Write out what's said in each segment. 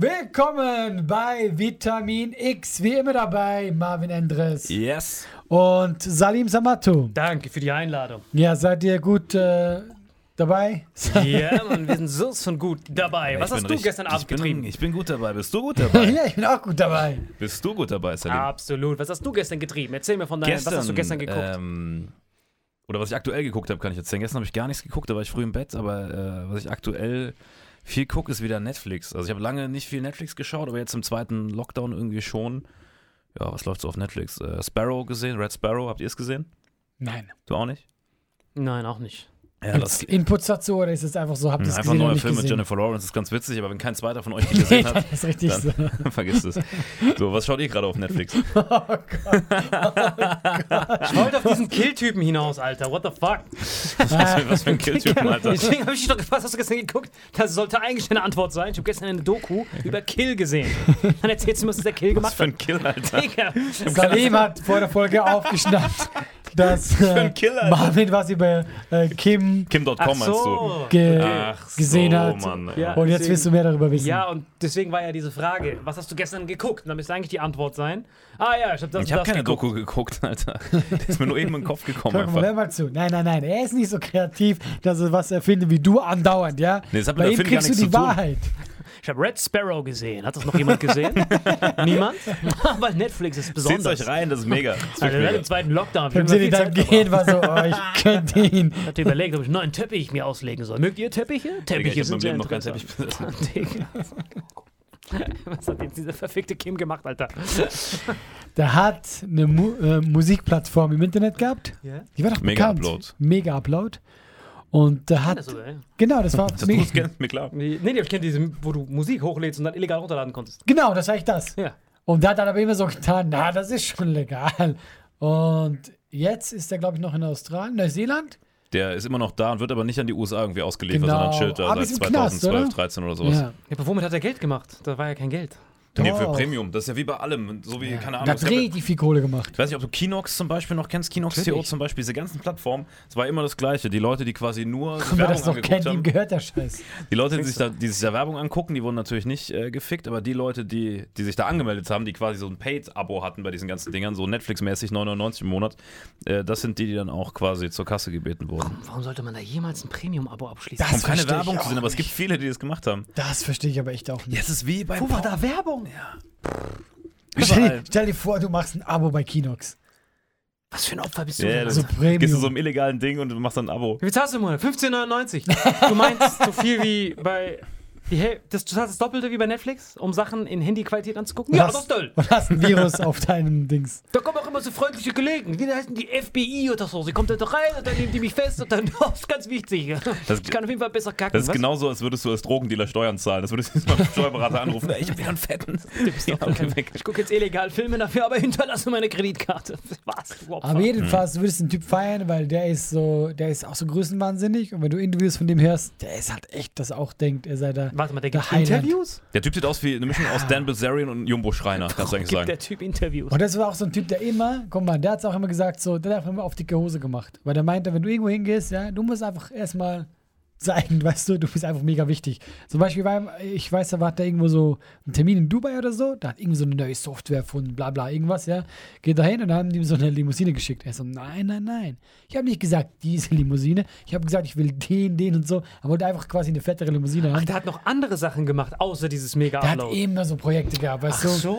Willkommen bei Vitamin X, wie immer dabei, Marvin Endres Yes. und Salim Samato. Danke für die Einladung. Ja, seid ihr gut äh, dabei? Ja, Mann, wir sind so von gut dabei. Was Ich hast du richtig- gestern Abend ich bin, getrieben? Ich bin gut dabei. Bist du gut dabei? ja, ich bin auch gut dabei. Bist du gut dabei, Salim? Absolut. Was hast du gestern getrieben? Erzähl mir von deinem, was hast du gestern geguckt? Ähm, oder was ich aktuell geguckt habe, kann ich erzählen. Gestern habe ich gar nichts geguckt, da war ich früh im Bett, aber äh, was ich aktuell viel gucke, ist wieder Netflix. Also ich habe lange nicht viel Netflix geschaut, aber jetzt im zweiten Lockdown irgendwie schon. Ja, was läuft so auf Netflix? Äh, Sparrow gesehen, Red Sparrow, habt ihr es gesehen? Nein. Du auch nicht? Nein, auch nicht. Ja, Gibt's Inputs dazu oder ist es einfach so, habt ihr es einfach gesehen ein neuer Film mit gesehen? Jennifer Lawrence, ist ganz witzig, aber wenn kein zweiter von euch die gesehen hat, das ist richtig so. dann vergisst es. So, was schaut ihr gerade auf Netflix? Ich wollte auf diesen Kill-Typen hinaus, Alter. What the fuck? Was, was für ein Killtypen, Alter. Deswegen habe ich dich doch gefragt, hast du gestern geguckt? Das sollte eigentlich eine Antwort sein. Ich habe gestern eine Doku über Kill gesehen. Dann erzählst du mir, was der Kill Was gemacht für hat. ein Kill, Alter. Digga. Salim hat vor der Folge aufgeschnappt, dass äh, Alter. Marvin was über äh, Kim Kim.com Ach meinst du? so. ge Ach gesehen so, hat. Mann, Ja. Und jetzt deswegen- willst du mehr darüber wissen. Ja, und deswegen war ja diese Frage, was hast du gestern geguckt? Und dann müsste eigentlich die Antwort sein. Ah ja, ich habe das Ich habe keine geguckt. Doku geguckt, Alter. Das ist mir nur eben in den Kopf gekommen Guck mal, hör mal zu. Nein, nein, nein. Er ist nicht so kreativ, dass er was erfindet wie du andauernd, ja? Nee, das hat mit Bei ihm Film gar kriegst du die zu tun. Ich habe Red Sparrow gesehen. Hat das noch jemand gesehen? Niemand? Weil Netflix ist besonders. euch rein, das ist mega. Das während mega. dem zweiten Lockdown. Sind die dann gehen, war so, oh, ich könnte ihn. Ich hatte überlegt, ob ich einen neuen Teppich mir auslegen soll. Mögt ihr Teppiche? Digga, Teppiche ich hab sind in sehr noch interessant. Teppich Digga. Was hat jetzt dieser verfickte Kim gemacht, Alter? Der hat eine Mu äh, Musikplattform im Internet gehabt. Ja? Die war doch Mega bekannt. Upload. Mega Upload. Und der hat, Das sogar, ja. genau, das war, Das du mega, es kennst, mir klar. Nee, nee, ich kenne diese, wo du Musik hochlädst und dann illegal runterladen konntest. genau, das war ich das. Ja. Und der hat dann aber immer so getan, na, das ist schon legal. Und jetzt ist er, glaube ich, noch in Australien, Neuseeland. Der ist immer noch da und wird aber nicht an die USA irgendwie ausgeliefert, Genau. sondern chillt da Aber seit ist im Knast, 2012, oder? 13 oder sowas. Ja. Ja, aber womit hat er Geld gemacht? Da war ja kein Geld. Nee, für. Premium. Das ist ja wie bei allem. So wie, keine Da Ahnung. hat es gab ja- richtig viel Kohle gemacht. Ich weiß nicht, ob du Kinox zum Beispiel noch kennst. Natürlich. zum Beispiel, diese ganzen Plattformen. Es war immer das Gleiche. Die Leute, die quasi nur Wer Werbung das noch angeguckt kennt, ihm haben. gehört der Scheiß. Die Leute, die sich, da, die sich da Werbung angucken, die wurden natürlich nicht äh, gefickt, aber die Leute, die, die sich da angemeldet haben, die quasi so ein Paid-Abo hatten bei diesen ganzen Dingern, so Netflix-mäßig 99 im Monat, äh, das sind die, die dann auch quasi zur Kasse gebeten wurden. Warum sollte man da jemals ein Premium-Abo abschließen? Das Kommt keine verstehe ich Werbung auch zu sehen, aber es gibt viele, die das gemacht haben. Das verstehe ich aber echt auch nicht. Jetzt ist wie bei Wo war da Werbung? Stell, Überall. stell dir vor, du machst ein Abo bei Kinox. Was für ein Opfer bist du Ja, denn? So Premium. gehst du so einem illegalen Ding und machst dann ein Abo. Wie zahlst du im Monat? 15,99. Du meinst so viel wie bei. Häl das, du zahlst das Doppelte wie bei Netflix, um Sachen in Handyqualität anzugucken? Ja, Was? das ist toll. Und hast ein Virus auf deinem Dings. Da kommen auch immer so freundliche Kollegen. Die heißen die FBI oder so. Sie kommt da doch rein und dann nehmen die mich fest und dann, das ist ganz wichtig. Das- ich kann auf jeden Fall besser kacken. Das ist was? genauso, als würdest du als Drogendealer Steuern zahlen. Das würdest du jetzt mal beim Steuerberater anrufen. Ich hab wieder einen fetten. Ja, okay, weg. Ich gucke jetzt illegal Filme dafür, aber hinterlasse meine Kreditkarte. Was? Aber jedenfalls, du würdest den Typ feiern, weil der ist so, der ist auch so größenwahnsinnig. Und wenn du Interviews von dem hörst, der ist halt echt, dass er auch denkt, er sei da. Warte mal, der gibt Highland. Interviews? Der Typ sieht aus wie eine Mischung aus Dan Bilzerian und Jumbo Schreiner, kannst du eigentlich Gibt sagen. der Typ Interviews? Und das war auch so ein Typ, der immer, guck mal, der hat es auch immer gesagt, so, der hat einfach immer auf dicke Hose gemacht. Weil der meinte, wenn du irgendwo hingehst, ja, du musst einfach erstmal zeigen, weißt du, du bist einfach mega wichtig. Zum Beispiel, war, ich weiß, da war da irgendwo so ein Termin in Dubai oder so, da hat irgendwie so eine neue Software von bla bla irgendwas, ja. Geht da hin und dann haben die ihm so eine Limousine geschickt. Er so, nein, nein, nein. Ich habe nicht gesagt, diese Limousine. Ich habe gesagt, ich will den, den und so. Er wollte einfach quasi eine fettere Limousine Ach, haben. der hat noch andere Sachen gemacht, außer dieses Der hat immer so Projekte gehabt, weißt du? so,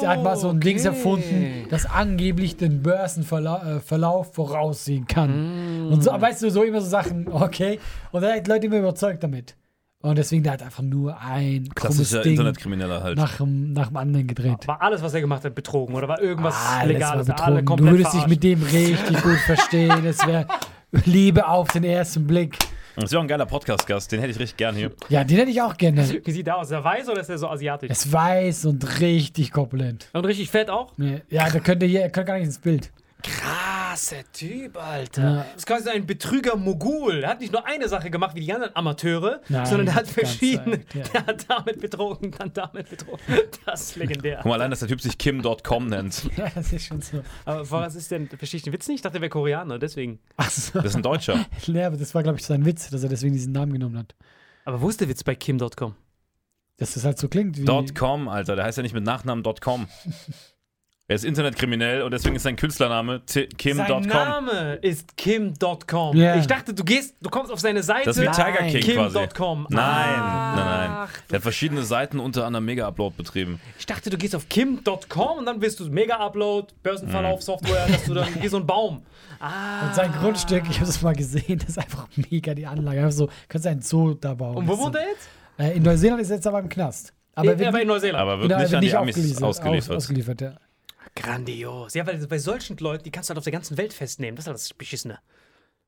Der hat mal so ein Dings okay. erfunden, das angeblich den Börsenverlauf äh, voraussehen kann. Mm. Und so, weißt du, so immer so Sachen, okay. Und dann hat Leute immer überzeugt damit. Und deswegen, der hat einfach nur ein Klassischer Ding Internetkrimineller halt. nach dem, nach dem anderen gedreht. War alles, was er gemacht hat, betrogen? Oder war irgendwas Alles Legales? war betrogen. Du würdest dich mit dem richtig gut verstehen. Es wäre Liebe auf den ersten Blick. Das ist ja auch ein geiler Podcast-Gast, den hätte ich richtig gern hier. Ja, den hätte ich auch gerne. Wie sieht der aus? Ist er weiß oder ist er so asiatisch? Es weiß und richtig korpulent. Und richtig fett auch? Nee, Ja, der könnte hier, er könnte gar nicht ins Bild. Krasser Typ, Alter. Ja. Das ist quasi ein Betrüger-Mogul. Er hat nicht nur eine Sache gemacht wie die anderen Amateure, Nein, sondern er hat verschiedene. ja. Der hat damit betrogen, dann damit betrogen. Das ist legendär. Guck mal, allein, dass der Typ sich Kim.com nennt. Ja, das ist schon so. Aber was ist denn, verstehe ich den Witz nicht? Ich dachte, der wäre Koreaner, deswegen. Ach so. Das ist ein Deutscher. Nee, aber das war, glaube ich, sein Witz, dass er deswegen diesen Namen genommen hat. Aber wo ist der Witz bei Kim.com? Dass das halt so klingt wie. Dot .com, Alter. Der heißt ja nicht mit Nachnamen .com. Er ist Internetkriminell und deswegen ist sein Künstlername T- Sein Kim.com. Name ist Kim.com. Ja. Ich dachte, du gehst, du kommst auf seine Seite. Das ist wie Tiger. King quasi. Kim.com. Nein, nein, nein. Der hat verschiedene Seiten unter anderem Mega-Upload betrieben. Ich dachte, du gehst auf kim.com und dann wirst du Mega-Upload, Börsenverlauf, Software, dass du dann wie so ein Baum. Ah. Und sein Grundstück, ich habe das mal gesehen, das ist einfach mega die Anlage. Einfach so, kannst du einen Zoo da bauen. Und wo wohnt er jetzt? Äh, in Neuseeland ist er jetzt aber im Knast. Aber er war in Neuseeland. Aber wird genau, nicht wird an die Amis ausgeliefert. Aus, ausgeliefert ja. Grandios. Ja, weil bei solchen Leuten, die kannst du halt auf der ganzen Welt festnehmen. Das ist halt das Beschissene.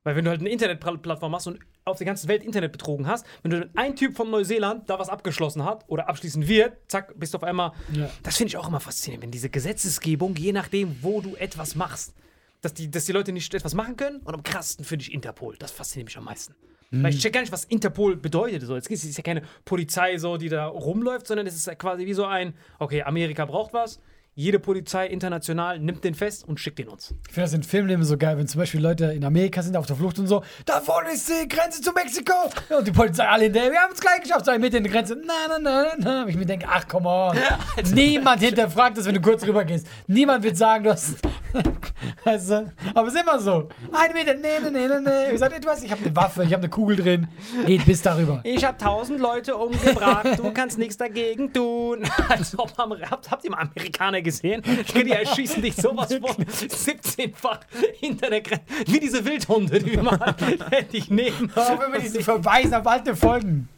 Weil wenn du halt eine Internetplattform machst und auf der ganzen Welt Internet betrogen hast, wenn du ein Typ von Neuseeland da was abgeschlossen hat oder abschließen wird, zack, bist du auf einmal. Ja. Das finde ich auch immer faszinierend, wenn diese Gesetzesgebung, je nachdem, wo du etwas machst, dass die, dass die Leute nicht etwas machen können. Und am krassesten finde ich Interpol. Das fasziniert mich am meisten. Weil ich check gar nicht, was Interpol bedeutet. So, jetzt ist es ja keine Polizei, so, die da rumläuft, sondern es ist quasi wie so ein, okay, Amerika braucht was. Jede Polizei international nimmt den fest und schickt den uns. Ich finde das in Filmen immer so geil, wenn zum Beispiel Leute in Amerika sind auf der Flucht und so, da vorne ist die Grenze zu Mexiko. Und die Polizei alle hinterher, wir haben es gleich geschafft, zwei Meter in die Grenze. Nein, nein, nein, nein, nein. Und ich mir denke, ach, come on. Niemand hinterfragt das, wenn du kurz rüber gehst. Niemand wird sagen, du hast. weißt du? Aber es ist immer so. Ein Meter, nee, nee, nee, nee, nee. Ich sage, du weißt, ich habe eine Waffe, ich habe eine Kugel drin. Geht bis darüber. Ich habe tausend Leute umgebracht, du kannst nichts dagegen tun. Als ob habt, habt ihr mal Amerikaner gesehen? Die erschießen dich sowas von 17-fach hinter der Grenze. Wie diese Wildhunde, die wir mal hätte ich nehmen. Aber wenn wir die verweisen auf alte Folgen.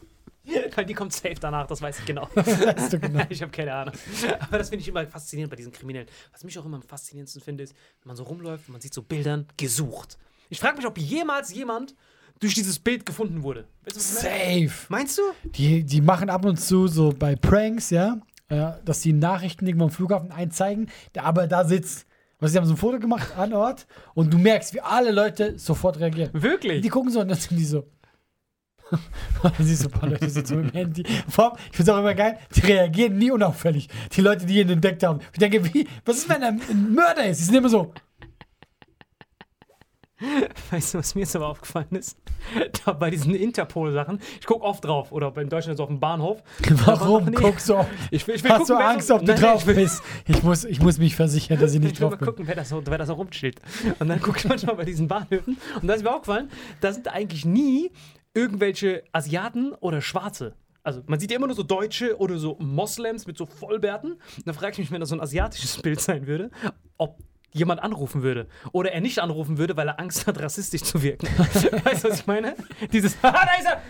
Weil die kommt safe danach, das weiß ich genau. Weißt du genau. Ich habe keine Ahnung. Aber das finde ich immer faszinierend bei diesen Kriminellen. Was mich auch immer am faszinierendsten finde, ist, wenn man so rumläuft und man sieht so Bildern gesucht. Ich frage mich, ob jemals jemand durch dieses Bild gefunden wurde. Safe. Meinst du? Die, die machen ab und zu so bei Pranks, ja, äh, dass die Nachrichten irgendwo am Flughafen einzeigen, der aber da sitzt. Was sie haben so ein Foto gemacht an Ort und du merkst, wie alle Leute sofort reagieren. Wirklich? Die gucken so und dann sind die so. siehst du ein paar Leute sitzen so im Handy. Vor allem, ich finde es auch immer geil, die reagieren nie unauffällig. Die Leute, die ihn entdeckt haben. Ich denke, wie, was ist, wenn er ein Mörder ist? Die sind immer so. Weißt du, was mir jetzt aber aufgefallen ist? Da bei diesen Interpol-Sachen, ich gucke oft drauf, oder in Deutschland so auf dem Bahnhof. Warum guckst du auf? Ich will, ich will Hast gucken, du Angst, ob du Nein, nein, drauf will, bist? Ich muss, ich muss mich versichern, dass ich nicht Ich will drauf mal bin. gucken, wer das, so, wer das so rumsteht. Und dann gucke ich manchmal bei diesen Bahnhöfen. Und da ist mir aufgefallen, da sind eigentlich nie irgendwelche Asiaten oder Schwarze. Also man sieht ja immer nur so Deutsche oder so Moslems mit so Vollbärten. Und da frage ich mich, wenn das so ein asiatisches Bild sein würde, ob jemand anrufen würde. Oder er nicht anrufen würde, weil er Angst hat, rassistisch zu wirken. weißt du, was ich meine? Dieses, ah, da ist er!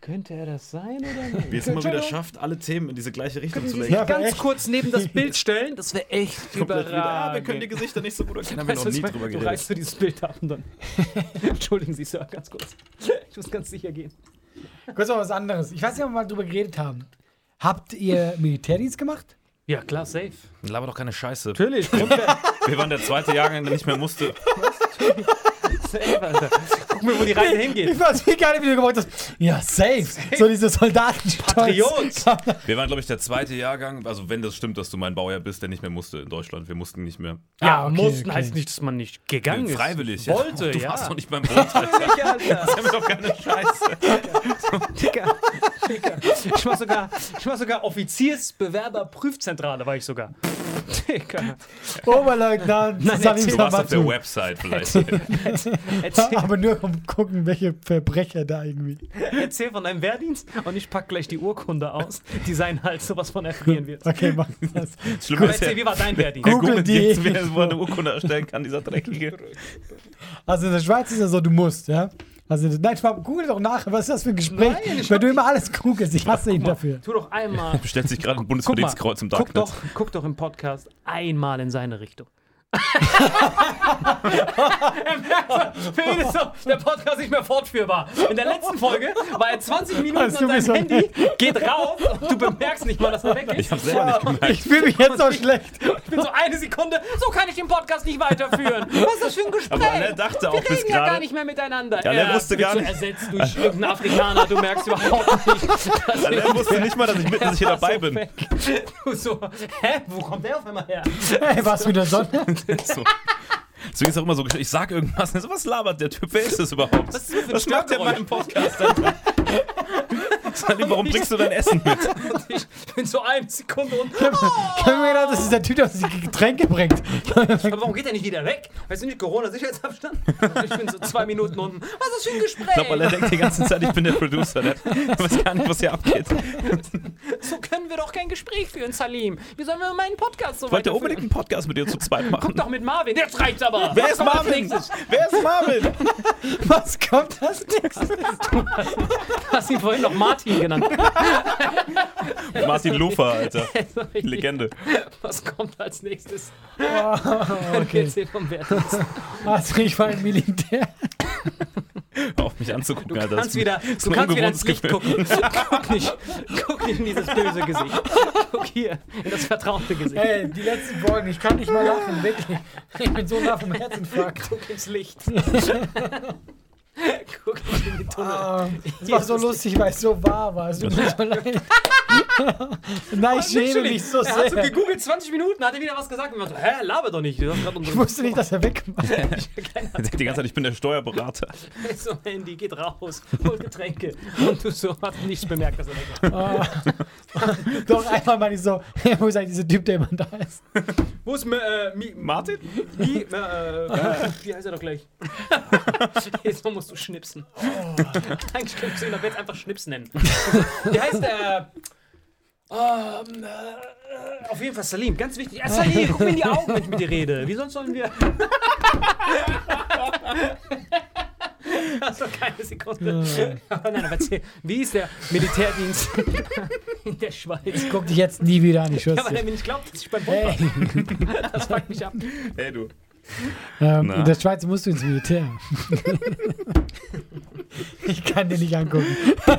Könnte er das sein oder nicht? Wie es immer wieder schafft, alle Themen in diese gleiche Richtung zu lenken. Ja, aber Ganz echt. kurz neben das Bild stellen, das wäre echt wieder, ah, überragend. wir können die Gesichter nicht so gut erkennen, haben wir noch du, nie drüber meine? Du geredet. reißt so dieses Bild ab und dann. Entschuldigen Sie, Sir, ganz kurz. Ich muss ganz sicher gehen. Kurz noch was anderes. Ich weiß nicht, ob wir mal drüber geredet haben. Habt ihr Militärdienst gemacht? Ja, klar, safe. Laber doch keine Scheiße. Natürlich. Wir waren der zweite Jahrgang, der nicht mehr musste. safe, Alter. Guck mir, wo die Reise hingeht. Ich weiß wie geil, wie du gemacht hast. Ja, safe. So diese Soldaten. Patriot. Wir waren, glaube ich, der zweite Jahrgang, also wenn das stimmt, dass du mein Baujahr bist, der nicht mehr musste in Deutschland. Wir mussten nicht mehr. Ja, Ah, okay, mussten okay. heißt nicht, dass man nicht gegangen ist. Freiwillig. Wollte, ja. Du ja. warst doch nicht beim Alter. Das ist doch keine Scheiße. Dicker, Dicker. Ich war sogar, ich war sogar Offiziersbewerberprüfzentrale, war ich sogar. Dicker. Oberleutnant Nein, Salim erzähl Du warst auf der. Website vielleicht. Aber nur um gucken, welche Verbrecher da irgendwie. erzähl von deinem Wehrdienst und ich pack gleich die Urkunde aus, die seinen Hals sowas von erfrieren wird. Okay, mach das. Aber ist ja, erzähl, wie war dein Wehrdienst? er Google googelt die- jetzt, wer wo er eine Urkunde erstellen kann, dieser Dreckige. Also in der Schweiz ist ja so, du musst, ja. Also nein, Schwab, google doch nach, was ist das für ein Gespräch? Nein, ich Weil du immer alles googelst, ich hasse ihn dafür. Tu doch einmal. Bestellt sich gerade ein Guck mal, Bundesverdienstkreuz im guck Darknet. doch, guck doch im Podcast einmal in seine Richtung. Für ihn ist so der Podcast nicht mehr fortführbar. In der letzten Folge war er 20 Minuten Das an seinem so Handy, geht rauf und du bemerkst nicht mal, dass er weg Ich ist. habe selber nicht gemerkt. Ich fühle mich jetzt so schlecht. Ich bin so eine Sekunde, so kann ich den Podcast nicht weiterführen. Was ist das für ein Gespräch? Aber er dachte auch Wir reden ja gar nicht mehr miteinander. Ja, er wusste gar so nicht. ersetzt durch irgendeinen Afrikaner, du merkst überhaupt nicht. dass er wusste nicht mal, dass ich, mit, dass ich hier dabei so bin. Du so, hä, wo kommt der auf einmal her? Hey, was wieder Sonne? So. Deswegen ist auch immer so, ich sag irgendwas, was labert der Typ? Wer ist das überhaupt? Was ist das Was macht der in meinem Podcast? Salim, warum bringst du dein Essen mit? Ich bin so eine Sekunde und. Ich habe mir gedacht, das ist der Typ, der die Getränke bringt. Aber warum geht er nicht wieder weg? Weißt du nicht, Corona-Sicherheitsabstand? Ich bin so zwei Minuten unten. Was ist das für ein Gespräch? Ich glaube, weil er denkt die ganze Zeit, ich bin der Producer. Der weiß gar nicht, was hier abgeht. so können wir doch kein Gespräch führen, Salim. Wie sollen wir meinen Podcast so Ich wollte unbedingt einen Podcast mit dir zu zweit machen. Guck doch mit Marvin. Jetzt reicht's aber. Wer ist Marvin? Wer ist Marvin? Was kommt das nächste? Du hast ihn vorhin noch Martin genannt. Martin Lufer, Alter. Legende. Was kommt als nächstes? Okay. Erzähl vom Wehrdienst. Ich war im Militär. Hör auf mich anzugucken, Du Alter. kannst Das ist- wieder, du kannst wieder ins Licht gucken. Guck nicht, guck nicht in dieses böse Gesicht. Guck hier, in das vertraute Gesicht. Ey, die letzten Folgen, ich kann nicht mal lachen, wirklich. Ich bin so nah vom Herzinfarkt. Guck ins Licht. Guck nicht in die Tunnel. Ah, Es war so lustig, weil es so wahr war. Es tut mir so leid. Nein, ich schäme mich so er hat so sehr. gegoogelt, 20 Minuten, hat er wieder was gesagt und man so, hä, laber doch nicht. Ich wusste nicht, dass er wegmacht. Der denkt die ganze Zeit, ich bin der Steuerberater. so Handy, geht raus, holt Getränke. Und du so, hast nichts bemerkt, dass er weg war. Ah. Doch einmal meine ich so, wo ist eigentlich dieser Typ, der immer da ist? Wo ist äh, Mi, Martin? Mi, äh, wie heißt er doch gleich? Jetzt mal musst du schnipsen. Eigentlich könntest du ihn ab jetzt einfach Schnips nennen. Der heißt, äh, ähm, äh, auf jeden Fall Salim, ganz wichtig. Äh, Salim, guck mir in die Augen, wenn ich mit dir rede. Wie sonst sollen wir. Das war keine Sekunde. Aber nein, aber erzähl, wie ist der Militärdienst in der Schweiz? Guck dich jetzt nie wieder an, ich Ja, schwör's weil er dir. mir nicht glaubt, dass ich beim Bund war. Hey, Das fuckt mich ab. Hey, du. Ähm, in der Schweiz musst du ins Militär. ich kann dir nicht angucken.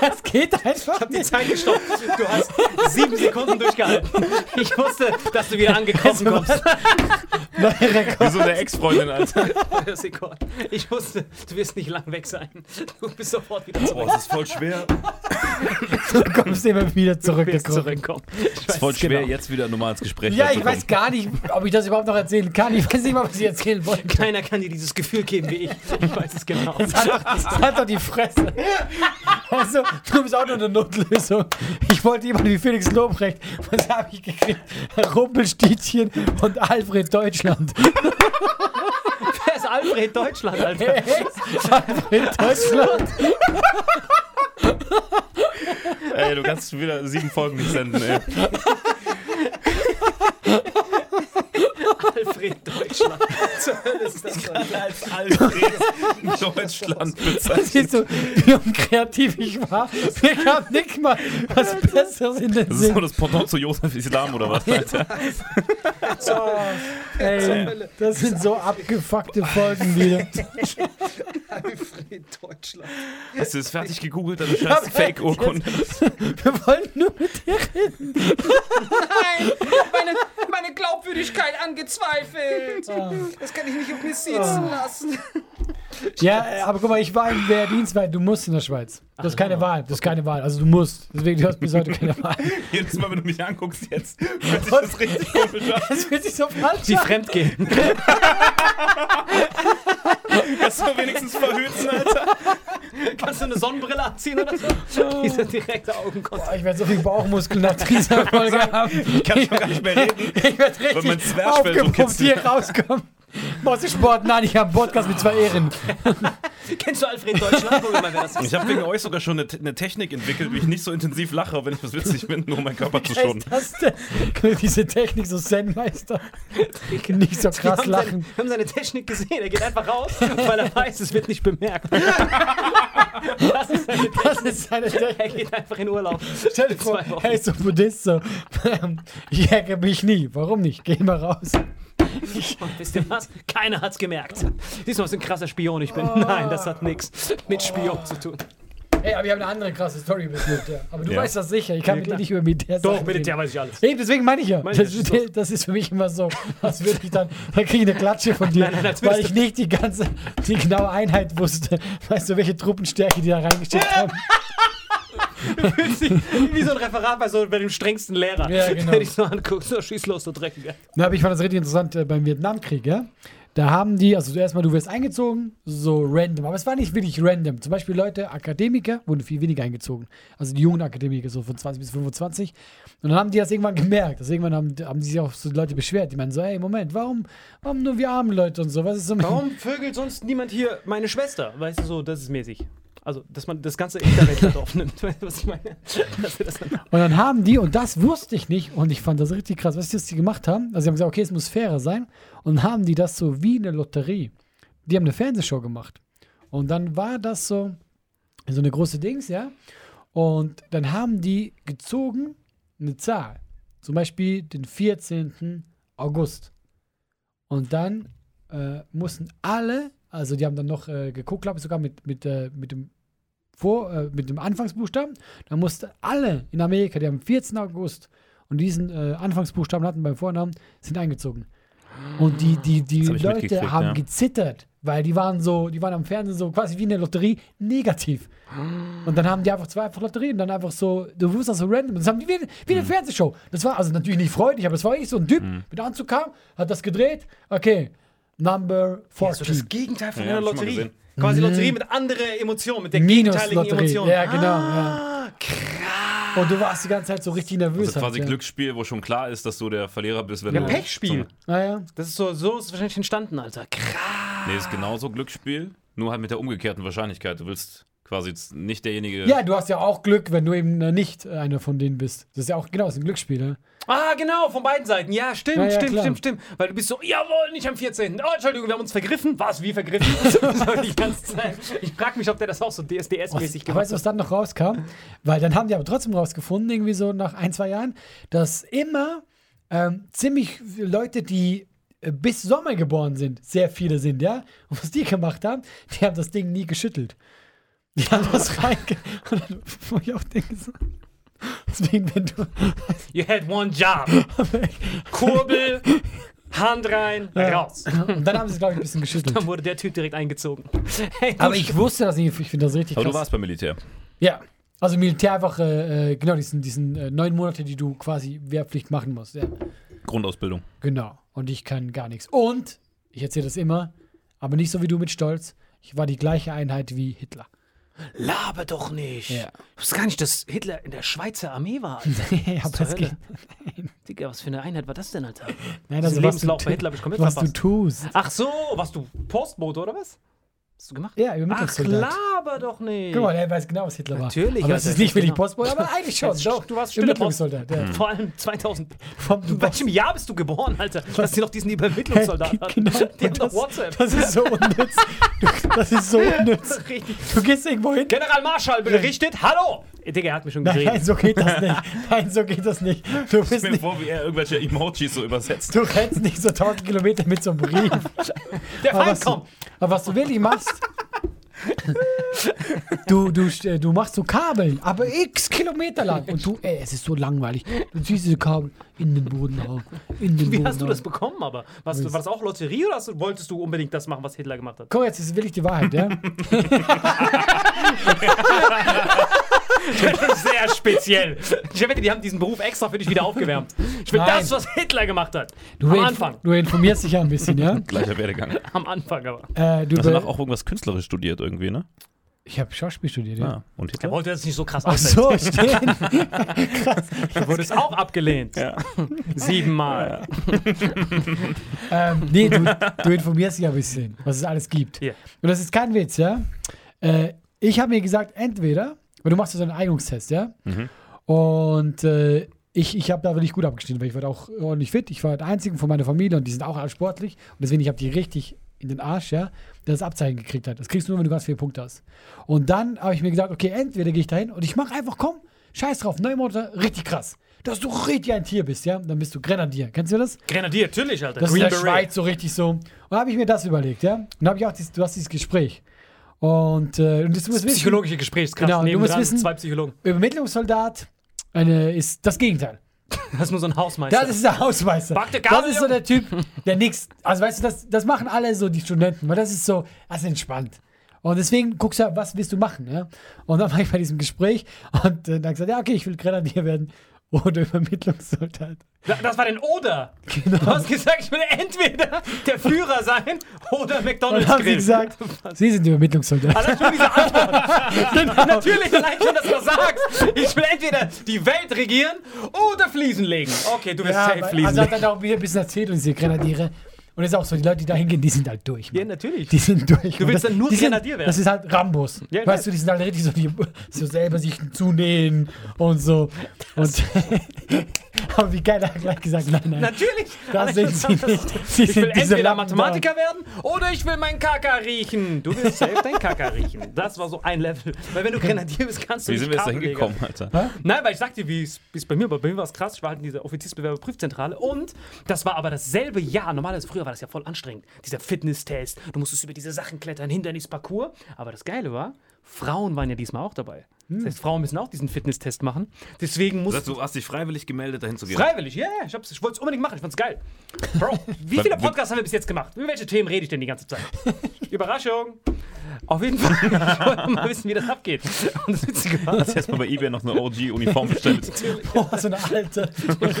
Das geht einfach Ich hab die. Zeit gestoppt. Du hast sieben Sekunden durchgehalten. Ich wusste, dass du wieder angekrochen kommst. Neuer Rekord. Wie so eine Ex-Freundin, Alter. Ich wusste, du wirst nicht lang weg sein. Du bist sofort wieder Boah, zurück. das ist voll schwer. Du kommst immer wieder Du wirst zurückgekommen. zurückkommen. Ich Das ist voll es schwer, genau. jetzt wieder normal ins Gespräch Ja, ich weiß gar nicht, ob ich das überhaupt noch erzählen kann. Ich weiß nicht mal, was ich erzählen wollte. Keiner kann dir dieses Gefühl geben wie ich. Ich weiß es genau. Halt doch die Fresse. Also, du bist auch nur eine Notlösung. Ich wollte jemanden wie Felix Lobrecht. Was habe ich gekriegt? Rumpelstietchen und Alfred Deutschland. Wer ist Alfred Deutschland, Alter? Alfred Deutschland. Ey, du kannst wieder sieben Folgen nicht senden, ey. Alfred Deutschland. Hölle ist das? Als Alfred Deutschland bezeichnet. Siehst du, wie unkreativ ich war? Mir kam nicht mal was Besseres in den Das ist so Sinn. das Pendant zu Josef Islam oder was, Alter? Ey, das sind so abgefuckte Folgen wieder. Alfred Deutschland. Hast du es fertig gegoogelt, deine scheiß Fake-Urkunde? Wir wollen nur mit dir reden. Nein, meine, meine Glaubwürdigkeit angezweifelt. Das kann ich nicht auf mir sitzen lassen. Ja, aber guck mal, ich war im Wehrdienst, weil du musst in der Schweiz. Das ist keine Wahl. Das ist keine Wahl. Also du musst. Deswegen, du hast bis heute keine Wahl. Jedes Mal, wenn du mich anguckst jetzt, hört sich das richtig komisch an. Das fühlt sich so falsch Die an. Fremdgehen. Kannst du wenigstens verhüten, Alter? Kannst du eine Sonnenbrille anziehen oder so? Diese direkte Augenkontakt. Boah, Ich werde so viel Bauchmuskeln nach dieser Folge haben. Ich kann schon gar nicht mehr reden. Ich werde richtig so aufgepumpt kitzelt. hier rauskommen. Boah, ist Sport? Nein, ich habe einen Podcast mit zwei Ehren. Kennst du Alfred Deutschland? Guck mal, wer das ist. Ich habe wegen euch sogar schon eine, eine Technik entwickelt, wie ich nicht so intensiv lache, wenn ich was witzig finde, nur um meinen Körper zu Was schonen. das Diese Technik, so Zen-Meister. Nicht so Wir krass seine, lachen. wir haben seine Technik gesehen. Er geht einfach raus, weil er weiß, es wird nicht bemerkt. Das ist seine Das Technik. ist seine Er Technik. geht einfach in Urlaub. Stell dir vor, er ist so Buddhist, so. Ich ärgere mich nie. Warum nicht? Geh mal raus. Und wisst ihr was? Keiner hat's gemerkt. Siehst du, was ein krasser Spion ich bin? Oh. Nein, das hat nichts mit Spion zu tun. Ey, aber wir haben eine andere krasse Story mit Militär. Aber du Ja. weißt das sicher. Ich kann Ja, mit dir nicht über Militär Doch, reden. der weiß ich alles. Eben, deswegen meine ich ja. Meine Das, ich, los. das ist für mich immer so, als würde ich dann, dann kriege ich eine Klatsche von dir, Nein, nein, weil ich nicht die ganze, die genaue Einheit wusste. Weißt du, welche Truppenstärke die da reingeschickt haben? Wie so ein Referat bei, so, bei dem strengsten Lehrer. Ja, genau. Wenn ich so angucke, so schieß los, so Dreckiger. Na, aber ich fand das richtig interessant äh, beim Vietnamkrieg, ja. Da haben die, also zuerst mal, du wirst eingezogen, so random. Aber es war nicht wirklich random. Zum Beispiel Leute, Akademiker, wurden viel weniger eingezogen. Also die jungen Akademiker, so von 20 bis 25. Und dann haben die das irgendwann gemerkt. Also irgendwann haben, haben die sich auch so Leute beschwert. Die meinen so, hey, Moment, warum, warum nur wir armen Leute und so? Was ist so Warum vögelt sonst niemand hier meine Schwester? Weißt du so, das ist mäßig. Also, dass man das ganze Internet aufnimmt. Weißt du, was ich meine? Und dann haben die, und das wusste ich nicht, und ich fand das richtig krass, was die, gemacht haben. Also, sie haben gesagt, okay, es muss fairer sein. Und haben die das so wie eine Lotterie. Die haben eine Fernsehshow gemacht. Und dann war das so, so eine große Dings, ja. Und dann haben die gezogen eine Zahl. Zum Beispiel den 14. August. Und dann äh, mussten alle, also die haben dann noch äh, geguckt, glaube ich, sogar mit, mit, äh, mit dem vor, äh, mit dem Anfangsbuchstaben. Da mussten alle in Amerika, die am 14. August und diesen äh, Anfangsbuchstaben hatten beim Vornamen, sind eingezogen. Und die, die, die hab Leute haben ja. gezittert, weil die waren so, die waren am Fernsehen so quasi wie eine Lotterie negativ. Und dann haben die einfach zwei einfach Lotterien und dann einfach so, du wusstest das so random. Das haben die wie, wie Mhm. eine Fernsehshow. Das war also natürlich nicht freudig, aber das war echt so ein Typ, mit Anzug kam, hat das gedreht, okay, Number 14. so das Gegenteil von Ja, einer Lotterie. Quasi Lotterie mit anderer Emotion, mit der Minus gegenteiligen Lotterie. Emotion. Ja, genau. Ah, ja. Und du warst die ganze Zeit so richtig nervös. Also quasi halt, ja. Glücksspiel, wo schon klar ist, dass du der Verlierer bist, wenn Ja, du. Pechspiel. zum- Naja. Das ist so, so ist es wahrscheinlich entstanden, Alter. Krass. Nee, ist genauso Glücksspiel, nur halt mit der umgekehrten Wahrscheinlichkeit. Du willst quasi nicht derjenige. Ja, du hast ja auch Glück, wenn du eben äh, nicht äh, einer von denen bist. Das ist ja auch genau, das ist ein Glücksspiel. Ne? Ah, genau, von beiden Seiten. Ja, stimmt, Ja, ja, stimmt, klar. stimmt, stimmt. Weil du bist so, jawohl, nicht am 14. Oh, Entschuldigung, wir haben uns vergriffen. Was, wie vergriffen? die ganze Zeit. Ich frag mich, ob der das auch so DSDS-mäßig gemacht weiß, hat. was dann noch rauskam. Weil dann haben die aber trotzdem rausgefunden, irgendwie so nach ein, zwei Jahren, dass immer ähm, ziemlich viele Leute, die äh, bis Sommer geboren sind, sehr viele sind, ja. Und was die gemacht haben, die haben das Ding nie geschüttelt. Die haben das reinge... Und dann, wo ich auch denke so... Deswegen, wenn du... You had one job. Kurbel, Hand rein, raus. Und dann haben sie es, glaube ich, ein bisschen geschüttelt. Dann wurde der Typ direkt eingezogen. Hey, Aber ich wusste das nicht. Ich finde das richtig Aber krass. du warst beim Militär. Ja. Also Militär einfach, äh, äh, genau, diesen, diesen äh, neun Monate, die du quasi Wehrpflicht machen musst. Ja. Grundausbildung. Genau. Und ich kann gar nichts. Und, ich erzähle das immer, aber nicht so wie du mit Stolz, ich war die gleiche Einheit wie Hitler. Laber doch nicht. Ja. Ich wusste gar nicht, dass Hitler in der Schweizer Armee war, Alter. ja, aber es geht. Digga, was für eine Einheit war das denn, Alter? Nein, Das also, was du, Lebenslauf bei Hitler hab ich komplett was du verpasst. tust. Ach so, warst du Postbote oder was? Hast du gemacht? Ja, Ach, Übermittlungssoldat. laber doch nicht. Guck mal, der weiß genau, was Hitler war. Natürlich, Aber es ist nicht wirklich genau. Postbote, aber eigentlich schon. Doch, du warst. Übermittlungssoldat. Ja. Vor allem 2000. Vom, In welchem Jahr bist du geboren, Alter? Dass sie noch diesen Übermittlungssoldat hatten. genau. Die haben doch das, WhatsApp. das ist so unnütz. Das ist so unnütz. Richtig. Du gehst irgendwo hin. General Marschall berichtet, hallo! Äh, Digga, er hat mich schon geredet. nein, so geht das nicht. Nein, so geht das nicht. Du bist mir nicht, vor, wie er irgendwelche Emojis so übersetzt. du rennst nicht so 1000 Kilometer mit so einem Brief. Der Aber Feind was, du, kommt. aber was du wirklich machst, du, du, st- du machst so Kabel, aber x Kilometer lang. Und du, ey, es ist so langweilig. Du ziehst diese Kabel in den Boden hauen. In den Wie Boden hast du das bekommen aber? Warst du, war das auch Lotterie oder hast wolltest du unbedingt das machen, was Hitler gemacht hat? Guck, jetzt ist wirklich die Wahrheit, ja? Sehr speziell. Ich wette, die haben diesen Beruf extra für dich wieder aufgewärmt. Ich will Nein. das, was Hitler gemacht hat. Du, Am Anfang. du informierst dich ja ein bisschen, ja? Gleicher Werdegang. Am Anfang aber. Äh, du hast danach be- auch irgendwas künstlerisch studiert irgendwie, ne? ich habe Schauspiel studiert, ja. Ja. Und Er Hitler? wollte das nicht so krass Ach aussehen. so, stehen. Du wurdest auch abgelehnt. Siebenmal. ähm, nee, du, du informierst dich ja ein bisschen, was es alles gibt. Ja. Und das ist kein Witz, ja? Äh, ich habe mir gesagt, entweder, weil du machst so einen Eignungstest, ja? Mhm. Und äh, ich, ich habe da nicht gut abgeschnitten, weil ich war da auch ordentlich fit. Ich war der Einzige von meiner Familie und die sind auch alle sportlich. Und deswegen, ich habe die richtig in den Arsch, ja, der das Abzeichen gekriegt hat. Das kriegst du nur, wenn du ganz viele Punkte hast. Und dann habe ich mir gesagt, okay, entweder gehe ich dahin und ich mache einfach, komm, scheiß drauf, neun Monate, richtig krass. Dass du richtig ein Tier bist, ja? Dann bist du Grenadier. Kennst du das? Grenadier, natürlich, Alter. Das ist in Green der Beret. Schweiz so richtig so. Und da habe ich mir das überlegt, ja? Und habe ich auch dieses, du hast dieses Gespräch. Und, äh, und das, du musst wissen, Psychologische Gesprächskraft. Genau, du musst dran wissen- zwei Psychologen. Übermittlungssoldat eine, ist das Gegenteil. Das ist nur so ein Hausmeister. Das ist der Hausmeister. Das ist so der Typ, der nichts. Also weißt du, das, das machen alle so die Studenten, weil das ist so, das ist entspannt. Und deswegen guckst du, was willst du machen, ja? Und dann war ich bei diesem Gespräch und äh, dann gesagt, ja, okay, ich will Grenadier werden oder Übermittlungssoldat. Da- das war denn Oder. Genau. Du hast gesagt, ich will entweder der Führer sein oder McDonalds haben sie gesagt, Sie sind Übermittlungssoldat. Allein schon diese Antwort. Natürlich, allein schon, dass du das sagst. Ich will entweder die Welt regieren oder Fliesen legen. Okay, du wirst Ja, safe Fliesen also hat dann auch wieder ein bisschen erzählt und diese Grenadiere. Und es ist auch so, die Leute, die da hingehen, die sind halt durch. Ja, Mann. natürlich. Die sind durch. Du willst Und dann nur Grenadier werden. Das ist halt Rambos. Ja, weißt ja. du, die sind halt richtig so, die so selber sich zunähen und so. Und aber wie geil, er hat gleich gesagt, nein, nein. Natürlich. Das sind sie nicht. Sie Ich will entweder Mathematiker werden oder ich will meinen Kaka riechen. Du willst safe deinen Kaka riechen. Das war so ein Level. Weil wenn du Grenadier bist, kannst du Wie nicht sind wir jetzt da hingekommen, Alter? Nein, weil ich sagte, wie es wie es bei mir war. Bei mir war es krass. Ich war halt in dieser Offiziersbewerberprüfzentrale und das war aber dasselbe Jahr. Normalerweise früher war das ja voll anstrengend. Dieser Fitnesstest. Du musstest über diese Sachen klettern, Hindernisparcours. Aber das Geile war, Frauen waren ja diesmal auch dabei. Das heißt, Frauen müssen auch diesen Fitnesstest machen. Deswegen heißt, du hast dich freiwillig gemeldet, dahin zu gehen. Freiwillig, ja, ja. Ich, hab's- ich wollte es unbedingt machen. Ich fand's geil. Bro, wie viele Podcasts haben wir bis jetzt gemacht? Über welche Themen rede ich denn die ganze Zeit? Überraschung. Auf jeden Fall. Ich wollte mal wissen, wie das abgeht. Und das Witzige war, Hast erstmal bei eBay noch eine OG-Uniform bestellt. Boah, so eine alte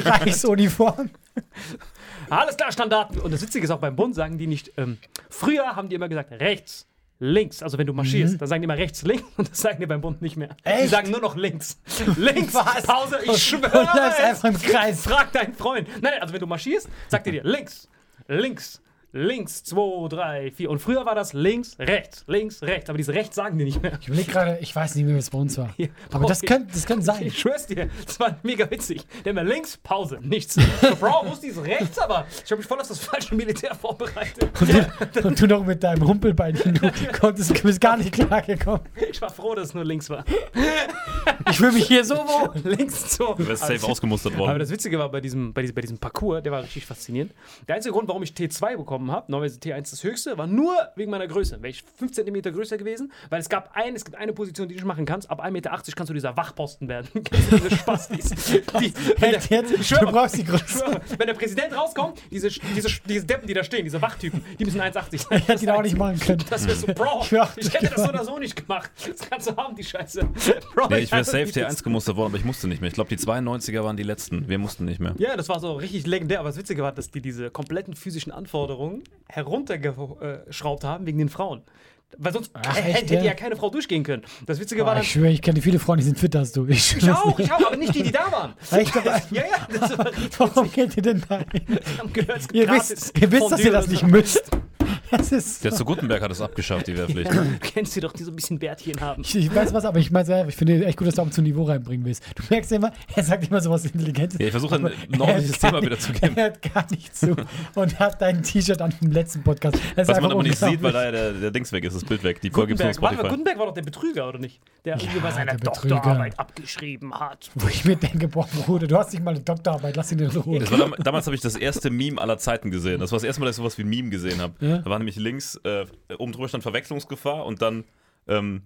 Reichsuniform. alles klar, Standard. Und das Witzige ist auch beim Bund, sagen die nicht, ähm, früher haben die immer gesagt, rechts, links. Also wenn du marschierst, dann sagen die immer rechts, links. Und das sagen die beim Bund nicht mehr. Die Echt? sagen nur noch links. Links, Was? Pause, ich schwöre bleibst es. einfach im Kreis. Frag deinen Freund. Nein, nein, also wenn du marschierst, sagt er dir links, links, links, zwei, drei, vier. Und früher war das links, rechts, links, rechts. Aber diese rechts sagen die nicht mehr. Ich überlege gerade, ich weiß nicht mehr, was bei uns war. Ja, Aber das könnte das könnte sein. Ich schwör's dir, das war mega witzig. Der immer links, Pause, nichts. So, Bro, wo ist dieses rechts? Aber ich habe mich voll auf das falsche Militär vorbereitet. Und du, und du noch mit deinem Humpelbeinchen, du konntest, du bist gar nicht klargekommen. Ich war froh, dass es nur links war. Ich fühle mich hier so wohl. links so. Du wärst safe ausgemustert Aber worden. das Witzige war bei diesem, bei diesem, bei diesem Parcours, der war richtig faszinierend. Der einzige Grund, warum ich T2 bekommen bekommen habe, normalerweise T1 das höchste, war nur wegen meiner Größe. Wäre ich 5 cm größer gewesen, weil es gab ein, es gibt eine Position, die du nicht machen kannst. Ab 1,80 Meter kannst du dieser Wachposten werden. Kennst du diese Spastis? Die, wenn, der, Jetzt, ich schwöre, du brauchst die ich Größe. wenn der Präsident rauskommt, diese, diese, diese Deppen, die da stehen, diese Wachtypen, die müssen 1,80 sein. Hätte ihn auch nicht machen können. Das wäre so, Bro, Ich ich hätte das so oder so nicht gemacht. Das kannst du haben, die Scheiße. Bro, Ja, ich wäre safe die T1 gemustert worden, aber ich musste nicht mehr. Ich glaube, die 92er waren die letzten. Wir mussten nicht mehr. Ja, das war so richtig legendär. Aber das Witzige war, dass die diese kompletten physischen Anforderungen heruntergeschraubt haben wegen den Frauen. Weil sonst Ach, hätte, ja? ja keine Frau durchgehen können. Das Witzige war dann. ich schwöre, ich kenne viele Freunde, die sind fitter als du. Ich, Ich auch, ich auch, aber nicht die, die da waren. Echt, Ja, ja, das war richtig. Warum geht ihr denn da? Ihr wisst, ihr wisst dass ihr das nicht müsst. Das ist. Der zu Gutenberg hat es abgeschafft, die Wehrpflicht. Du kennst sie doch, die so ein bisschen Bärtchen haben. Ich, ich weiß was, aber ich meine, ich finde echt gut, dass du auch zum Niveau reinbringen willst. Du merkst ja immer, er sagt immer sowas Intelligentes. Ja, ich versuche ein er ordentliches Thema wieder zu geben. Er hört gar nicht zu und hat dein T-Shirt an vom letzten Podcast. Das ist Was man einfach aber nicht sieht, weil da ja der, der Dings weg ist, das Bild weg. Die Folge gibt es Gutenberg, war doch der Betrüger, oder nicht? Der seiner der Betrüger. Doktorarbeit abgeschrieben hat. Wo ich mir denke, boah, Bruder, du hast nicht mal eine Doktorarbeit, lass ihn in Ruhe. War dam damals habe ich das erste Meme aller Zeiten gesehen. Das war das erste Mal, dass ich sowas wie ein Meme gesehen habe. Ja. Da war nämlich links, äh, oben drüber stand Verwechslungsgefahr und dann ähm,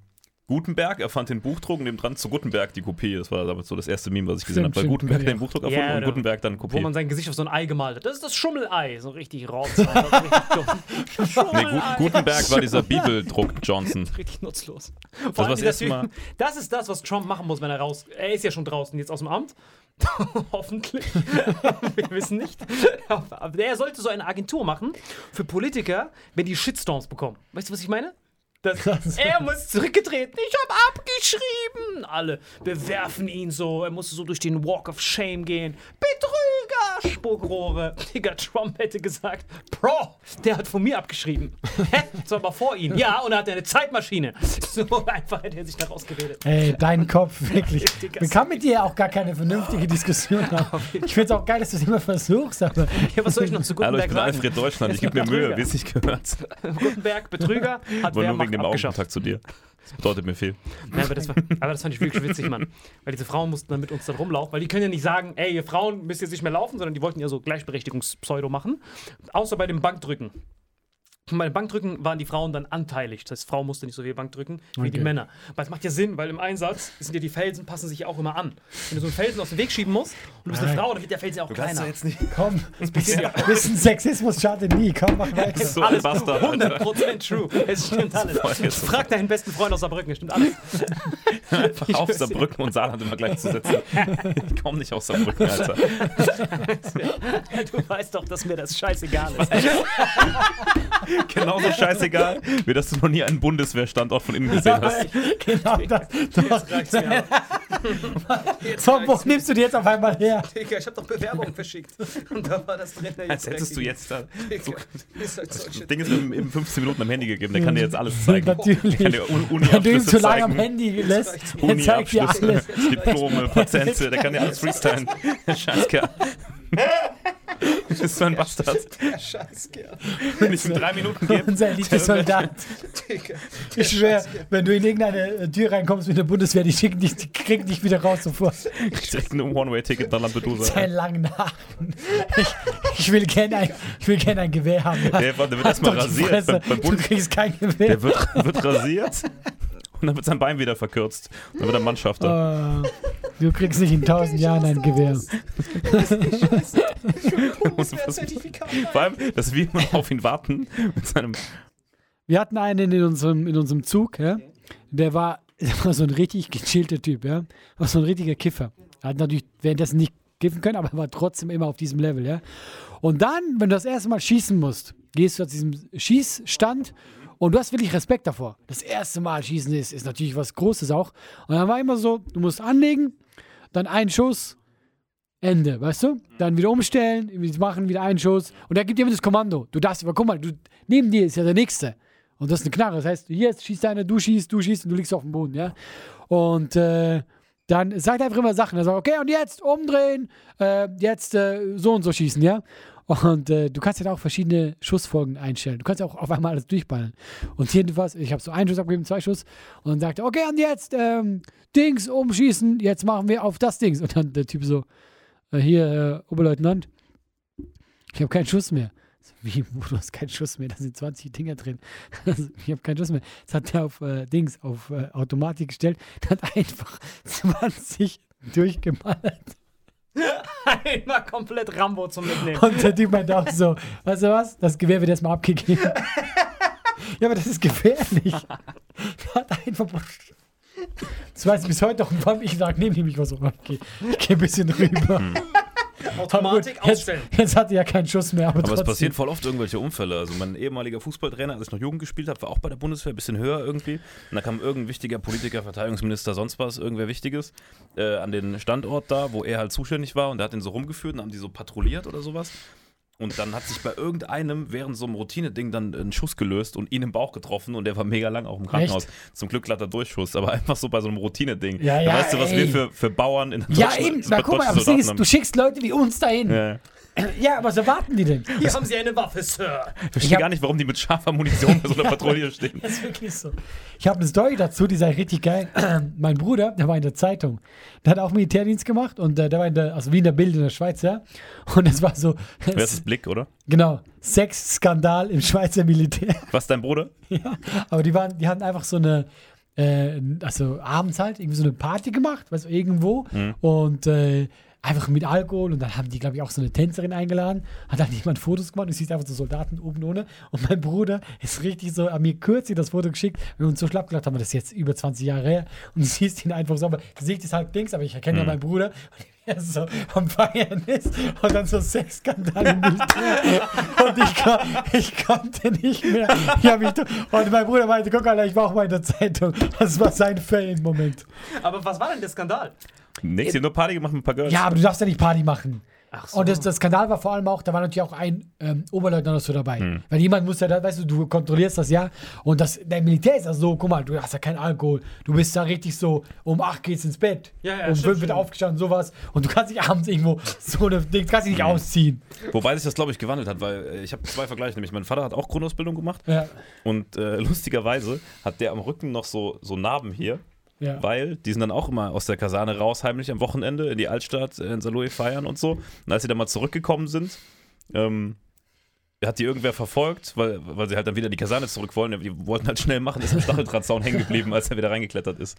Gutenberg erfand den Buchdruck und neben dran zu Gutenberg die Kopie. Das war damals so das erste Meme, was ich gesehen habe. Weil Gutenberg ja. den Buchdruck erfunden Ja, und da- Gutenberg dann Wo Kopie. man sein Gesicht auf so ein Ei gemalt hat. Das ist das Schummelei. So richtig rot. Nee, Gu Gutenberg war dieser Bibeldruck Johnson. richtig nutzlos. war Vor allem das Typ, Mal. das ist das, was Trump machen muss, wenn er raus. Er ist ja schon draußen jetzt aus dem Amt. Hoffentlich. Wir wissen nicht. Aber er sollte so eine Agentur machen für Politiker, wenn die Shitstorms bekommen. Weißt du, was ich meine? Das, er muss zurückgetreten. Ich habe abgeschrieben. Alle bewerfen ihn so. Er musste so durch den Walk of Shame gehen. Betrüger, Spuckrohre. Digga, Trump hätte gesagt, Bro, der hat von mir abgeschrieben. Hä? Das war aber vor ihm. Ja, und er hat eine Zeitmaschine. So einfach hätte er sich da rausgeredet. Ey, dein Kopf, wirklich. Man kann mit dir auch gar keine vernünftige Diskussion haben. Ich finde es auch geil, dass du es immer versuchst, aber Ja, was soll ich noch zu Hallo, ich Gutenberg bin sagen? Alfred Deutschland. Ich gebe mir. Mühe, wie es sich gehört. Gutenberg, Betrüger, hat Wehrmacht abgeschafft. Augenkontakt zu dir. Das bedeutet mir viel. Nein, aber, das war, aber das fand ich wirklich witzig, Mann. Weil diese Frauen mussten dann mit uns dann rumlaufen, weil die können ja nicht sagen, ey, ihr Frauen müsst jetzt nicht mehr laufen, sondern die wollten ja so Gleichberechtigungspseudo machen. Außer bei dem Bankdrücken. Bei dem Bankdrücken waren die Frauen dann anteilig. Das heißt, Frau musste nicht so viel Bank drücken wie die Okay. Männer. Aber es macht ja Sinn, weil im Einsatz sind ja die Felsen, passen sich ja auch immer an. Wenn du so einen Felsen aus dem Weg schieben musst und du bist eine. Frau, dann wird der Felsen ja auch kleiner. nicht. komm, bisschen, ja. bisschen Sexismus schadet nie. Komm, mach weiter. So ein Bastard. Alter. 100% true. Es stimmt alles. Jetzt. Frag deinen besten Freund aus Saarbrücken, es stimmt alles. Einfach auf Saarbrücken und Saarland immer gleich zu setzen. Ich komme nicht aus Saarbrücken, Alter. Du weißt doch, dass mir das scheißegal ist. Genauso scheißegal, wie dass du noch nie einen Bundeswehrstandort von innen gesehen hast. genau das. Doch. Mir aber. Jetzt Von wo nimmst du die jetzt auf einmal her? Digga, ich hab doch Bewerbungen verschickt. Und da war das drin. Als hättest du jetzt da. So, halt das Ding ist eben 15 Minuten am Handy gegeben, der kann dir jetzt alles zeigen. Natürlich. Der kann dir Un- Wenn du ihn zu lange am. Handy lässt, er zeigt dir alles. Diplome, Patente, der kann dir alles freestylen. Scheißkerl. Du bist so ein Bastard. Scheißkerl. Wenn ich ihm drei Minuten gebe, Unser Elite-Soldat. Digga. Ich schwöre, wenn du in irgendeine äh, Tür reinkommst mit der Bundeswehr, die schicken dich, die kriegen dich wieder raus sofort. direkt ein One-Way-Ticket nach Lampedusa. Seinen langen Haaren. Ich, ich will gerne ein, ich will gern ein Gewehr haben. Der, der wird erstmal rasiert. Beim, beim Du kriegst kein Gewehr. der wird, wird rasiert und dann wird sein Bein wieder verkürzt. Dann wird er Mannschafter. Oh, du kriegst nicht in tausend Jahren ein Gewehr. Vor allem, dass wir immer auf ihn warten mit seinem. Wir hatten einen in unserem, in unserem Zug, ja? der, war, der war so ein richtig gechillter Typ, ja. War so ein richtiger Kiffer. Er hat natürlich währenddessen nicht kiffen können, aber er war trotzdem immer auf diesem Level, ja. Und dann, wenn du das erste Mal schießen musst, gehst du zu diesem Schießstand und du hast wirklich Respekt davor. Das erste Mal schießen ist, ist natürlich was Großes auch. Und dann war immer so, du musst anlegen, dann ein Schuss, Ende, weißt du? Dann wieder umstellen, machen, wieder einen Schuss. Und er gibt immer das Kommando. Du darfst, aber guck mal, du, neben dir ist ja der Nächste. Und das ist eine Knarre. Das heißt, jetzt schießt einer, du schießt, du schießt und du liegst auf dem Boden, ja? Und äh, dann sagt er einfach immer Sachen. Er sagt, okay, und jetzt umdrehen, äh, jetzt äh, so und so schießen, ja? Und äh, du kannst ja auch verschiedene Schussfolgen einstellen. Du kannst ja auch auf einmal alles durchballen. Und jedenfalls, ich habe so einen Schuss abgegeben, zwei Schuss. Und dann sagt er, okay, und jetzt ähm, Dings umschießen, jetzt machen wir auf das Dings. Und dann der Typ so, äh, hier, äh, Oberleutnant, ich habe keinen Schuss mehr. So, wie, du hast keinen Schuss mehr, da sind 20 Dinger drin. Ich habe keinen Schuss mehr. Das hat er auf äh, Dings, auf äh, Automatik gestellt, hat einfach 20 durchgemallert. Einmal komplett Rambo zum Mitnehmen. Und der Typ meinte auch so, weißt du was, das Gewehr wird erstmal abgegeben. ja, aber das ist gefährlich. Hat einfach... Das weiß ich bis heute noch. Ich sage, neben ihm, ich war so, okay, ich gehe ein bisschen rüber. Automatik Aber gut, ausstellen. Jetzt, jetzt hat er ja keinen Schuss mehr, aber, Aber es passieren voll oft irgendwelche Unfälle. Also mein ehemaliger Fußballtrainer, als ich noch Jugend gespielt habe, war auch bei der Bundeswehr, ein bisschen höher irgendwie. Und da kam irgendein wichtiger Politiker, Verteidigungsminister, sonst was, irgendwer Wichtiges, äh, an den Standort da, wo er halt zuständig war und der hat den so rumgeführt und haben die so patrouilliert oder sowas. Und dann hat sich bei irgendeinem während so einem Routine-Ding dann ein Schuss gelöst und ihn im Bauch getroffen und der war mega lang auch im Krankenhaus. Zum Glück glatter Durchschuss, aber einfach so bei so einem Routine-Ding. Ja, Da ja, weißt du, was ey. wir für, für Bauern in Ja, Deutschland- eben. Na, guck mal, aber das Ding ist, du schickst Leute wie uns dahin. Ja. Ja, aber was erwarten die denn? Hier haben Sie eine Waffe, Sir. Ich verstehe gar nicht, warum die mit scharfer Munition bei so einer Patrouille stehen. Das ist wirklich so. Ich habe eine Story dazu, die sei richtig geil. mein Bruder, der war in der Zeitung. Der hat auch Militärdienst gemacht und äh, der war in der, also wie in der Bild in der Schweiz, ja. Und es war so, Wer ist das Blick, oder? genau, Sexskandal im Schweizer Militär. Was, dein Bruder? ja, aber die waren, die hatten einfach so eine, äh, also abends halt irgendwie so eine Party gemacht, weißt du, irgendwo und äh, einfach mit Alkohol und dann haben die, glaube ich, auch so eine Tänzerin eingeladen, hat dann jemand Fotos gemacht und du siehst einfach so Soldaten oben ohne und mein Bruder ist richtig so, an mir kürzlich das Foto geschickt, wir uns so schlapp gelacht haben, das ist jetzt über 20 Jahre her und du siehst ihn einfach so, aber Gesicht ist halt links, aber ich erkenne ja meinen Bruder und er so am Feiern ist und dann so Sexskandal im Militär und ich, kon ich konnte nicht mehr. Ich hab mich und mein Bruder meinte, guck mal, ich war auch mal in der Zeitung. Das war sein Fan-Moment. Aber was war denn der Skandal? Nix, hier nur Party gemacht mit ein paar Girls. Ja, aber du darfst ja nicht Party machen. Ach Und das, das Skandal war vor allem auch, da war natürlich auch ein ähm, Oberleutnant so dabei. Hm. Weil jemand muss ja da, weißt du, du kontrollierst das ja. Und das, dein Militär ist ja so, guck mal, du hast ja keinen Alkohol. Du bist da richtig so, um 8 geht's ins Bett. Ja, ja, um stimmt, 5 wird aufgestanden, sowas. Und du kannst dich abends irgendwo so eine Ding, kannst dich nicht ausziehen. Wobei sich das, glaube ich, gewandelt hat, weil äh, ich habe zwei Vergleiche. Nämlich mein Vater hat auch Grundausbildung gemacht Ja. und äh, lustigerweise hat der am Rücken noch so, so Narben hier, Ja. weil die sind dann auch immer aus der Kaserne raus, heimlich am Wochenende in die Altstadt äh, in Saloe feiern und so. Und als sie dann mal zurückgekommen sind, ähm, hat die irgendwer verfolgt, weil, weil sie halt dann wieder in die Kaserne zurück wollen. Die wollten halt schnell machen, ist am Stacheldrahtzaun hängen geblieben, als er wieder reingeklettert ist.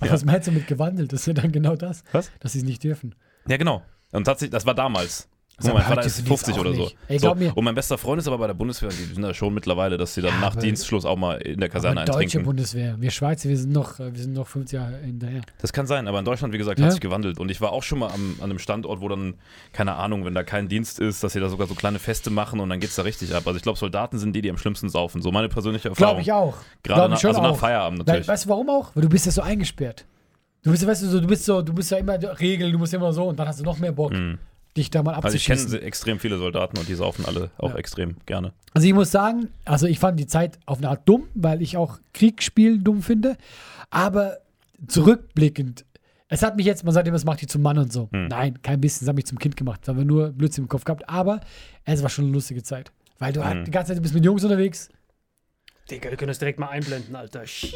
Aber Was meinst du mit gewandelt? Das ist ja dann genau das. Was? Dass sie es nicht dürfen. Ja, genau. Und tatsächlich, das war damals. Guck mal, mein Vater ist sind die 50 jetzt oder so. Ey, so. mir- Und mein bester Freund ist aber bei der Bundeswehr, die sind da schon mittlerweile, dass sie dann Ja, nach Dienstschluss auch mal in der Kaserne Aber deutsche eintrinken. Bundeswehr. Wir Schweizer, wir sind noch, wir sind noch 50 Jahre hinterher. Das kann sein, aber in Deutschland, wie gesagt, Ja. hat sich gewandelt. Und ich war auch schon mal am, an einem Standort, wo dann, keine Ahnung, wenn da kein Dienst ist, dass sie da sogar so kleine Feste machen und dann geht's da richtig ab. Also ich glaube, Soldaten sind die, die am schlimmsten saufen. So meine persönliche Erfahrung. Glaube ich auch. Gerade nach, also nach auch. Feierabend Weil, natürlich. weißt du warum auch? Weil du bist ja so eingesperrt. Du bist, weißt du, so, du bist so, du bist ja immer Regel, du musst immer so und dann hast du noch mehr Bock, dich da mal also ich kenne abzuschießen. extrem viele Soldaten und die saufen alle auch Ja. extrem gerne. Also ich muss sagen, also ich fand die Zeit auf eine Art dumm, weil ich auch Kriegsspielen dumm finde. Aber zurückblickend, es hat mich jetzt, man sagt immer, es macht dich zum Mann und so. Hm. Nein, kein bisschen, es hat mich zum Kind gemacht. Da haben wir nur Blödsinn im Kopf gehabt. Aber es war schon eine lustige Zeit. Weil du Hm. halt die ganze Zeit, bist mit Jungs unterwegs. Digga, wir können das direkt mal einblenden, Alter. Shit.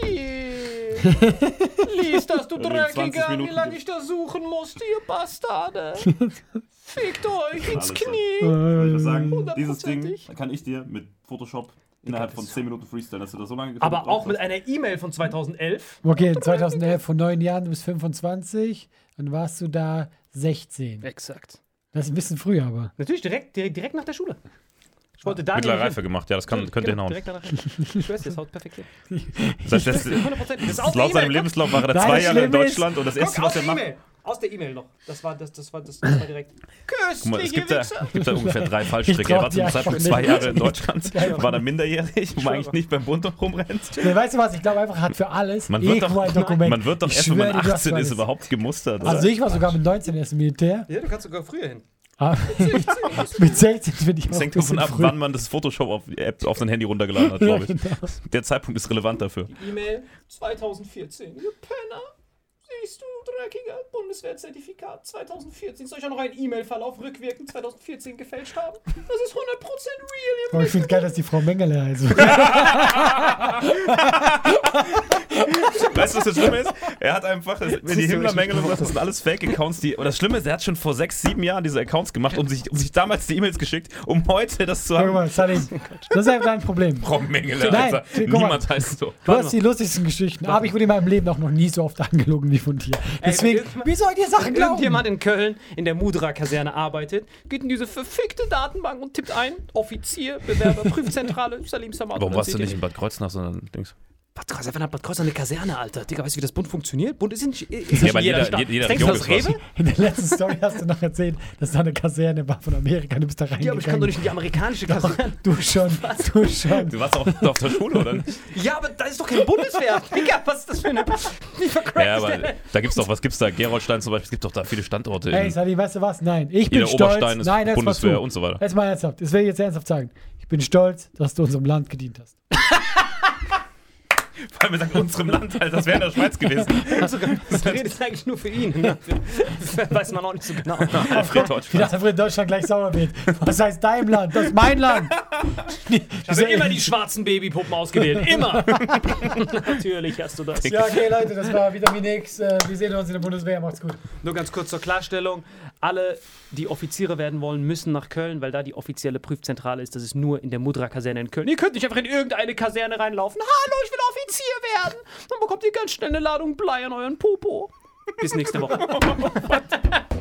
Lies das, du 20 Dreckiger, wie Minuten- lange ich da suchen musste, ihr Bastarde. Fickt euch ins Knie. Soll ich sagen? Dieses Ding kann ich dir mit Photoshop innerhalb von 10 Minuten freestylen, dass du das so lange Aber auch mit einer E-Mail von 2011. Okay, 2011, vor neun Jahren, du bist 25. Dann warst du da 16. Exakt. Das ist ein bisschen früher, aber. Natürlich direkt, direkt, direkt nach der Schule. Ich wollte da Mittlere Reife hin. gemacht, ja, das kann, könnte Genau, hinhauen. Direkt. Ich schwör's dir, das haut perfekt hin. Das heißt, das, 100%. Das ist aus der laut seinem. Lebenslauf war er Nein, zwei Jahre in Deutschland und das erste, was er macht. E-Mail. Aus der E-Mail noch. Das war, das, das war, das, das war direkt. Guck mal, es Köstliche gibt da, Wichser. gibt da ungefähr drei Fallstricke. Er war zum Zeitpunkt zwei Jahre in Deutschland, war dann minderjährig, wo man eigentlich nicht beim Bund rumrennt. Nee, weißt du was? Ich glaube einfach, hat für alles Man wird, doch, Dokument. man wird doch erst, wenn man schwöre dir, du hast 18 ist, überhaupt gemustert. Oder? Also ich war sogar mit 19 erst im Militär. Ja, du kannst sogar früher hin. Ah, mit 16 finde ich auch das hängt davon ab, früh. wann man das Photoshop auf, die App auf sein Handy runtergeladen hat, glaube ich. Genau. Der Zeitpunkt ist relevant dafür. E-Mail 2014. Ihr Penner. Siehst du, dreckiger Bundeswehrzertifikat 2014. Soll ich auch noch einen E-Mail-Verlauf rückwirkend 2014 gefälscht haben? Das ist 100% real. Aber ich finde geil, dass die Frau Mengele heißt. Weißt du, was das Schlimme ist? Er hat einfach, wenn die richtig und das sind alles Fake-Accounts, die. Und das Schlimme ist, er hat schon vor sechs, sieben Jahren diese Accounts gemacht und sich, um sich damals die E-Mails geschickt, um heute das zu Guck haben. mal, Salim, das ist einfach dein Problem. Frau Mengele, Nein, Alter. guck mal. Niemand heißt so. Du hast die lustigsten Geschichten, aber ich wurde in meinem Leben auch noch nie so oft angelogen wie von dir. Deswegen, irgendjemand- wie soll dir Sachen Wenn glauben? irgendjemand in Köln in der Mudra-Kaserne arbeitet, geht in diese verfickte Datenbank und tippt ein: Offizier, Bewerber, Prüfzentrale, Salim Samad. Warum warst du ihr nicht in Bad Kreuznach, sondern Dings? Bad Kreuznach hat Bad Kreuznach eine Kaserne, Alter. Digga, weißt du, wie das Bund funktioniert? Bund ist nicht. Ist Ja, aber in jeder jeder- Stadt. jeder Denkst du, das Rewe? In der letzten Story hast du noch erzählt, dass da eine Kaserne war von Amerika. Du bist da reingegangen. Ja, aber ich kann doch nicht in die amerikanische Kaserne. Du schon, du schon. Du warst auch auf der Schule, oder nicht? Ja, aber da ist doch keine Bundeswehr. Digga, was ist das für eine. Wie vercrackt Ja, ist aber der? da gibt's doch, was gibt's da? Geroldstein zum Beispiel, es gibt doch da viele Standorte. In, Sally, weißt du was? Nein, ich bin jeder stolz. Oberstein ist Nein, mal Bundeswehr und so weiter. Jetzt mal ernsthaft. Das will ich jetzt ernsthaft sagen. Ich bin stolz, dass du unserem Land gedient hast. Vor allem, wir sagen unserem Land, Alter, das wäre in der Schweiz gewesen. Das redet eigentlich nur für ihn. Ne? Weiß man auch nicht so genau. Alfred Wie Deutschland. einfach in Deutschland gleich sauer wird. Was heißt dein Land? Das ist mein Land. Also immer die schwarzen Babypuppen ausgewählt. Immer. Natürlich hast du das. Ja, okay, Leute, das war Vitamin X. Äh, Wir sehen uns in der Bundeswehr. Macht's gut. Nur ganz kurz zur Klarstellung. Alle, die Offiziere werden wollen, müssen nach Köln, weil da die offizielle Prüfzentrale ist. Das ist nur in der Mudra-Kaserne in Köln. Ihr könnt nicht einfach in irgendeine Kaserne reinlaufen. Hallo, ich will Offizier werden. Dann bekommt ihr ganz schnell eine Ladung Blei an euren Popo. Bis nächste Woche.